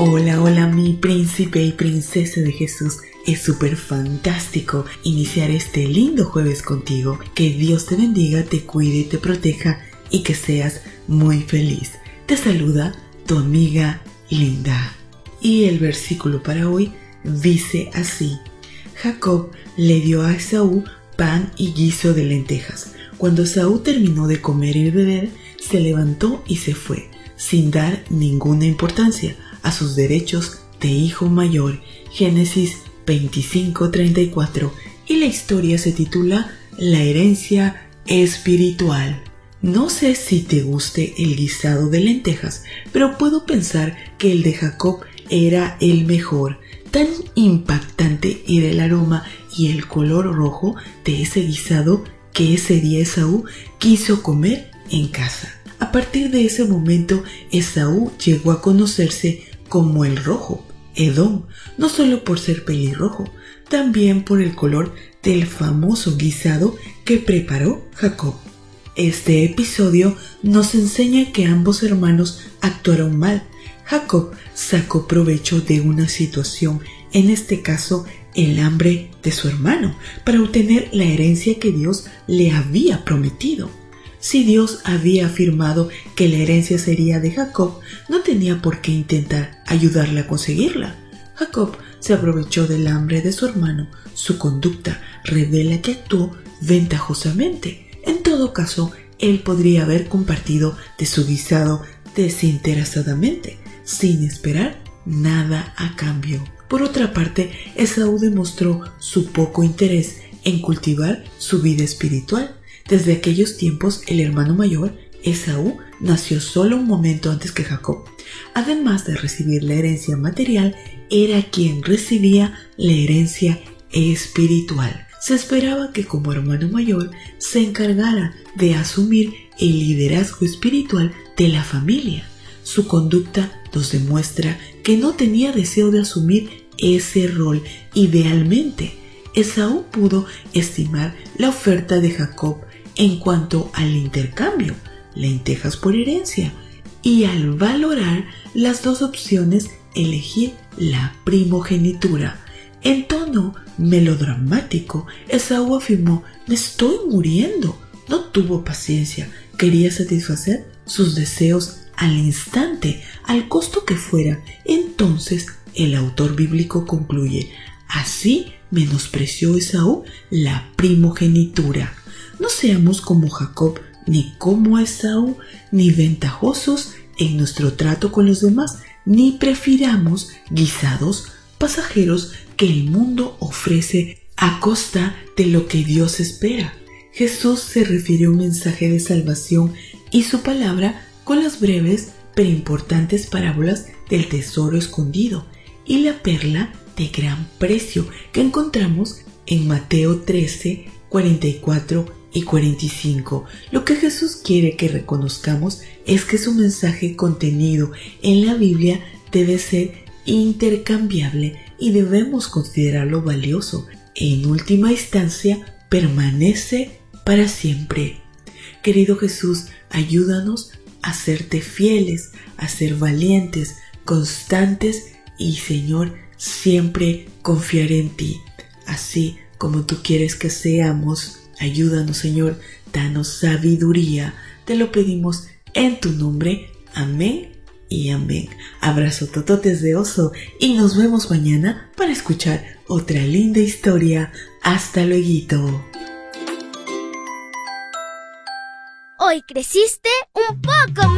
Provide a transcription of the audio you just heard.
Hola, hola mi príncipe y princesa de Jesús. Es súper fantástico iniciar este lindo jueves contigo. Que Dios te bendiga, te cuide, te proteja y que seas muy feliz. Te saluda tu amiga Linda. Y el versículo para hoy dice así. Jacob le dio a Esaú pan y guiso de lentejas. Cuando Esaú terminó de comer y beber, se levantó y se fue, sin dar ninguna importancia a sus derechos de hijo mayor. Génesis 25:34 y la historia se titula La herencia espiritual. No sé si te guste el guisado de lentejas, pero puedo pensar que el de Jacob era el mejor. Tan impactante era el aroma y el color rojo de ese guisado que ese día Esaú quiso comer en casa. A partir de ese momento, Esaú llegó a conocerse como el rojo, Edom, no solo por ser pelirrojo, también por el color del famoso guisado que preparó Jacob. Este episodio nos enseña que ambos hermanos actuaron mal. Jacob sacó provecho de una situación, en este caso el hambre de su hermano, para obtener la herencia que Dios le había prometido. Si Dios había afirmado que la herencia sería de Jacob, no tenía por qué intentar ayudarle a conseguirla. Jacob se aprovechó del hambre de su hermano. Su conducta revela que actuó ventajosamente. En todo caso, él podría haber compartido de su guisado desinteresadamente, sin esperar nada a cambio. Por otra parte, Esaú demostró su poco interés en cultivar su vida espiritual. Desde aquellos tiempos, el hermano mayor, Esaú, nació solo un momento antes que Jacob. Además de recibir la herencia material, era quien recibía la herencia espiritual. Se esperaba que como hermano mayor se encargara de asumir el liderazgo espiritual de la familia. Su conducta nos demuestra que no tenía deseo de asumir ese rol idealmente. Esaú pudo estimar la oferta de Jacob en cuanto al intercambio, lentejas por herencia, y al valorar las dos opciones elegir la primogenitura. En tono melodramático, Esaú afirmó, me estoy muriendo. No tuvo paciencia, quería satisfacer sus deseos al instante, al costo que fuera. Entonces el autor bíblico concluye, así menospreció Esaú la primogenitura. No seamos como Jacob, ni como Esaú, ni ventajosos en nuestro trato con los demás, ni prefiramos guisados pasajeros que el mundo ofrece a costa de lo que Dios espera. Jesús se refiere a un mensaje de salvación y su palabra con las breves pero importantes parábolas del tesoro escondido y la perla de gran precio que encontramos en Mateo 13, 44 y 45. Lo que Jesús quiere que reconozcamos es que su mensaje contenido en la Biblia debe ser intercambiable y debemos considerarlo valioso. En última instancia, permanece para siempre. Querido Jesús, ayúdanos a serte fieles, a ser valientes, constantes y Señor, siempre confiar en ti, así como tú quieres que seamos Ayúdanos, Señor, danos sabiduría. Te lo pedimos en tu nombre. Amén y amén. Abrazo tototes de oso y nos vemos mañana para escuchar otra linda historia. Hasta luego. Hoy creciste un poco más.